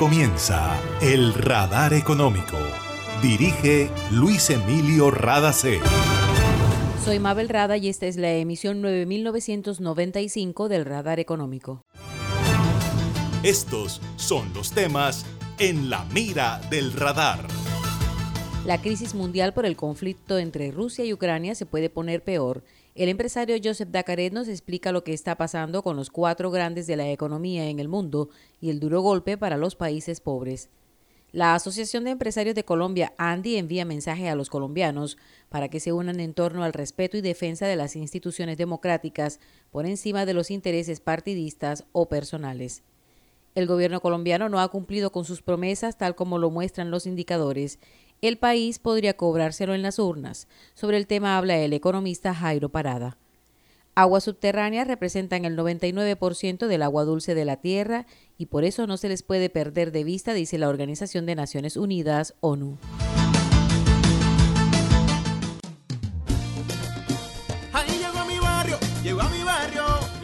comienza El Radar Económico. Dirige Luis Emilio Radacé. Soy Mabel Rada y esta es la emisión 9995 del Radar Económico. Estos son los temas en la mira del radar. La crisis mundial por el conflicto entre Rusia y Ucrania se puede poner peor. El empresario Joseph Dacaret nos explica lo que está pasando con los cuatro grandes de la economía en el mundo y el duro golpe para los países pobres. La Asociación de Empresarios de Colombia, ANDI, envía mensaje a los colombianos para que se unan en torno al respeto y defensa de las instituciones democráticas por encima de los intereses partidistas o personales. El gobierno colombiano no ha cumplido con sus promesas tal como lo muestran los indicadores el país podría cobrárselo en las urnas. Sobre el tema habla el economista Jairo Parada. Aguas subterráneas representan el 99% del agua dulce de la Tierra y por eso no se les puede perder de vista, dice la Organización de Naciones Unidas, ONU.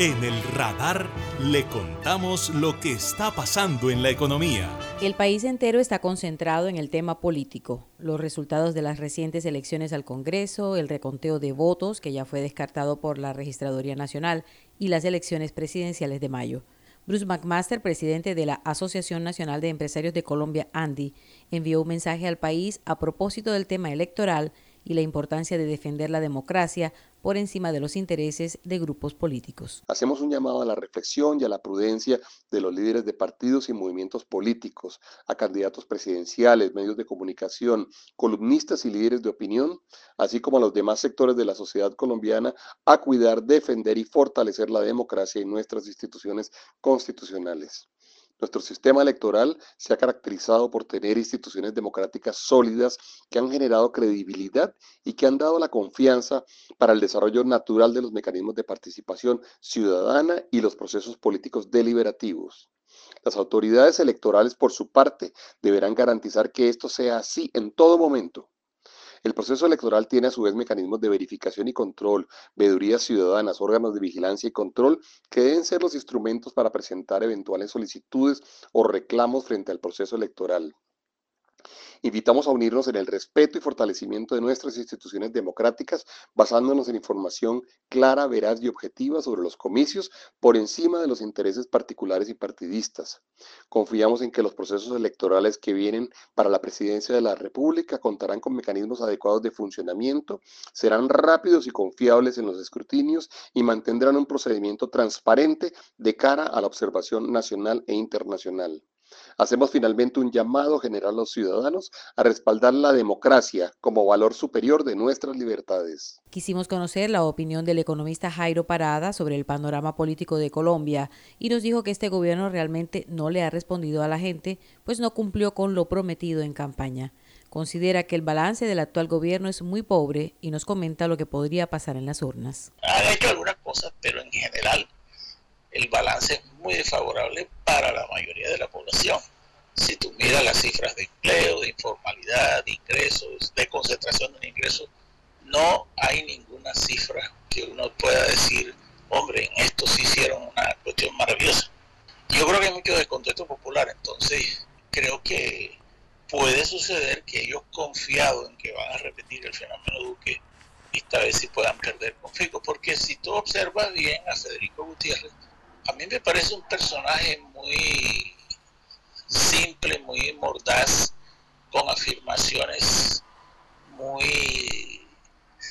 En el radar le contamos lo que está pasando en la economía. El país entero está concentrado en el tema político, los resultados de las recientes elecciones al Congreso, el reconteo de votos que ya fue descartado por la Registraduría Nacional y las elecciones presidenciales de mayo. Bruce McMaster, presidente de la Asociación Nacional de Empresarios de Colombia, ANDI, envió un mensaje al país a propósito del tema electoral y la importancia de defender la democracia por encima de los intereses de grupos políticos. Hacemos un llamado a la reflexión y a la prudencia de los líderes de partidos y movimientos políticos, a candidatos presidenciales, medios de comunicación, columnistas y líderes de opinión, así como a los demás sectores de la sociedad colombiana, a cuidar, defender y fortalecer la democracia y nuestras instituciones constitucionales. Nuestro sistema electoral se ha caracterizado por tener instituciones democráticas sólidas que han generado credibilidad y que han dado la confianza para el desarrollo natural de los mecanismos de participación ciudadana y los procesos políticos deliberativos. Las autoridades electorales, por su parte, deberán garantizar que esto sea así en todo momento el proceso electoral tiene a su vez mecanismos de verificación y control, veedurías ciudadanas, órganos de vigilancia y control que deben ser los instrumentos para presentar eventuales solicitudes o reclamos frente al proceso electoral. Invitamos a unirnos en el respeto y fortalecimiento de nuestras instituciones democráticas, basándonos en información clara, veraz y objetiva sobre los comicios por encima de los intereses particulares y partidistas. Confiamos en que los procesos electorales que vienen para la presidencia de la República contarán con mecanismos adecuados de funcionamiento, serán rápidos y confiables en los escrutinios y mantendrán un procedimiento transparente de cara a la observación nacional e internacional. Hacemos finalmente un llamado general a los ciudadanos a respaldar la democracia como valor superior de nuestras libertades. Quisimos conocer la opinión del economista Jairo Parada sobre el panorama político de Colombia y nos dijo que este gobierno realmente no le ha respondido a la gente, pues no cumplió con lo prometido en campaña. Considera que el balance del actual gobierno es muy pobre y nos comenta lo que podría pasar en las urnas. Han hecho algunas cosas, pero en general el balance es muy desfavorable para la mayoría de la población. Si tú miras las cifras de empleo, de informalidad, de ingresos, de concentración de ingresos, no hay ninguna cifra que uno pueda decir, hombre, en esto sí hicieron una cuestión maravillosa. Yo creo que hay mucho descontento popular, entonces creo que puede suceder que ellos confiados en que van a repetir el fenómeno Duque, esta vez sí puedan perder con porque si tú observas bien a Federico Gutiérrez, a mí me parece un personaje muy simple, muy mordaz, con afirmaciones muy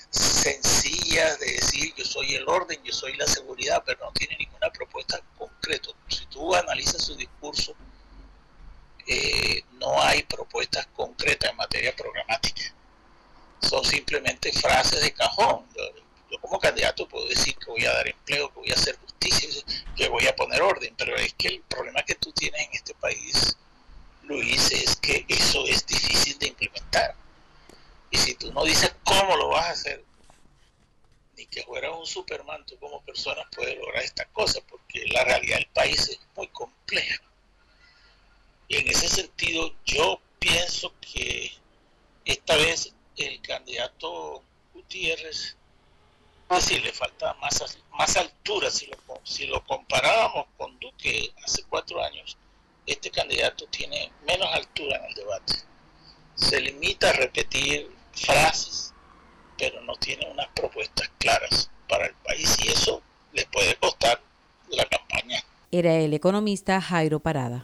sencillas de decir yo soy el orden, yo soy la seguridad, pero no tiene ninguna propuesta concreta. Si tú analizas su discurso, eh, no hay propuestas concretas en materia programática. Son simplemente frases de cajón. Como candidato puedo decir que voy a dar empleo, que voy a hacer justicia, que voy a poner orden, pero es que el problema que tú tienes en este país, Luis, es que eso es difícil de implementar. Y si tú no dices cómo lo vas a hacer, ni que fueras un Superman, tú como persona puedes lograr estas cosas, porque la realidad del país es muy compleja. Y en ese sentido, yo pienso que esta vez el candidato Gutiérrez, sí, le falta más, más altura. Si lo, si lo comparábamos con Duque hace cuatro años, este candidato tiene menos altura en el debate. Se limita a repetir frases, pero no tiene unas propuestas claras para el país y eso le puede costar la campaña. Era el economista Jairo Parada.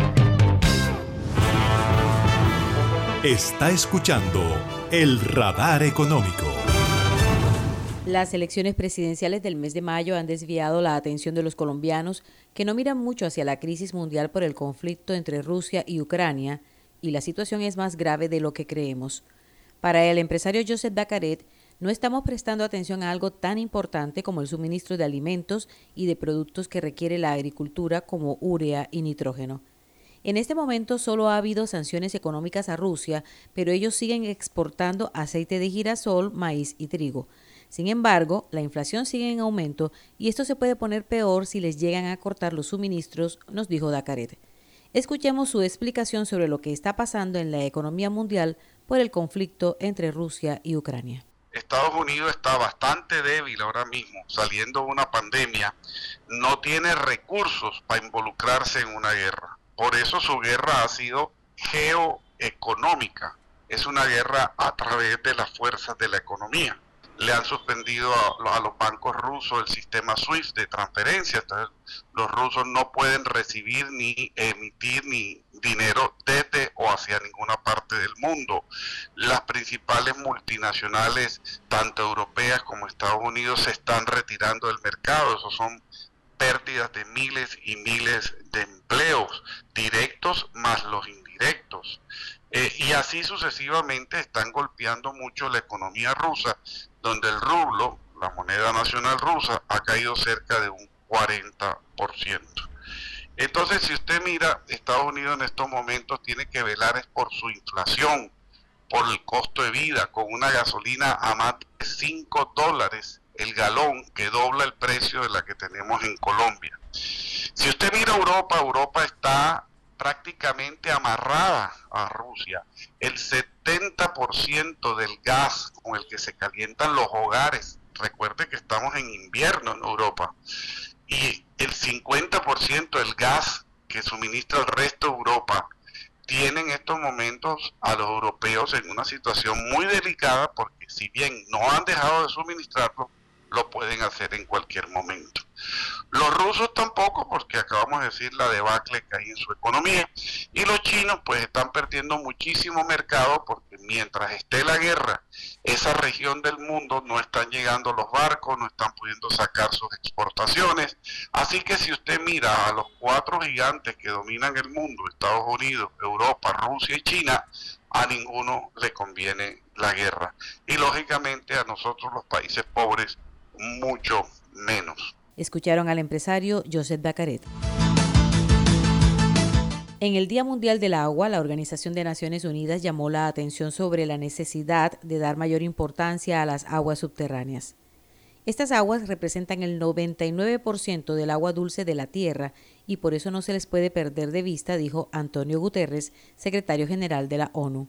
Está escuchando el radar económico. Las elecciones presidenciales del mes de mayo han desviado la atención de los colombianos que no miran mucho hacia la crisis mundial por el conflicto entre Rusia y Ucrania y la situación es más grave de lo que creemos. Para el empresario Joseph Dacaret, no estamos prestando atención a algo tan importante como el suministro de alimentos y de productos que requiere la agricultura como urea y nitrógeno. En este momento solo ha habido sanciones económicas a Rusia, pero ellos siguen exportando aceite de girasol, maíz y trigo. Sin embargo, la inflación sigue en aumento y esto se puede poner peor si les llegan a cortar los suministros, nos dijo Dacaret. Escuchemos su explicación sobre lo que está pasando en la economía mundial por el conflicto entre Rusia y Ucrania. Estados Unidos está bastante débil ahora mismo, saliendo de una pandemia, no tiene recursos para involucrarse en una guerra. Por eso su guerra ha sido geoeconómica. Es una guerra a través de las fuerzas de la economía. le han suspendido a, los bancos rusos el sistema SWIFT de transferencia. Entonces, los rusos no pueden recibir ni emitir ni dinero desde o hacia ninguna parte del mundo. Las principales multinacionales, tanto europeas como Estados Unidos, se están retirando del mercado. Esos son pérdidas de miles y miles de empleos directos más los indirectos. Eh, y así sucesivamente están golpeando mucho la economía rusa, donde el rublo, la moneda nacional rusa, ha caído cerca de un 40%. Entonces, si usted mira, Estados Unidos en estos momentos tiene que velar por su inflación, por el costo de vida, con una gasolina a más de 5 dólares el galón que dobla el precio de la que tenemos en Colombia. Si usted mira Europa, Europa está prácticamente amarrada a Rusia. El 70% del gas con el que se calientan los hogares, recuerde que estamos en invierno en Europa, y el 50% del gas que suministra el resto de Europa tiene en estos momentos a los europeos en una situación muy delicada porque si bien no han dejado de suministrarlo, lo pueden hacer en cualquier momento. Los rusos tampoco, porque acabamos de decir la debacle que hay en su economía. Y los chinos pues están perdiendo muchísimo mercado porque mientras esté la guerra, esa región del mundo no están llegando los barcos, no están pudiendo sacar sus exportaciones. Así que si usted mira a los cuatro gigantes que dominan el mundo, Estados Unidos, Europa, Rusia y China, a ninguno le conviene la guerra. Y lógicamente a nosotros los países pobres mucho menos. Escucharon al empresario Joseph Bacaret. En el Día Mundial del Agua, la Organización de Naciones Unidas llamó la atención sobre la necesidad de dar mayor importancia a las aguas subterráneas. Estas aguas representan el 99% del agua dulce de la Tierra y por eso no se les puede perder de vista, dijo Antonio Guterres, secretario general de la ONU.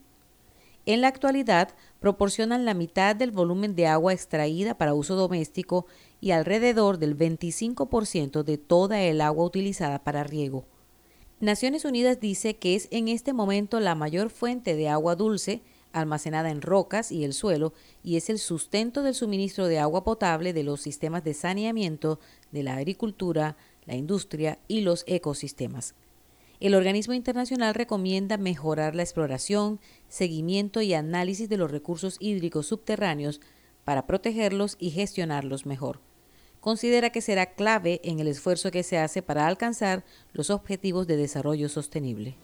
En la actualidad, proporcionan la mitad del volumen de agua extraída para uso doméstico y alrededor del 25% de toda el agua utilizada para riego. Naciones Unidas dice que es en este momento la mayor fuente de agua dulce almacenada en rocas y el suelo y es el sustento del suministro de agua potable de los sistemas de saneamiento de la agricultura, la industria y los ecosistemas. El organismo internacional recomienda mejorar la exploración, seguimiento y análisis de los recursos hídricos subterráneos para protegerlos y gestionarlos mejor. Considera que será clave en el esfuerzo que se hace para alcanzar los objetivos de desarrollo sostenible.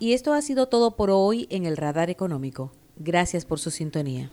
Y esto ha sido todo por hoy en el Radar Económico. Gracias por su sintonía.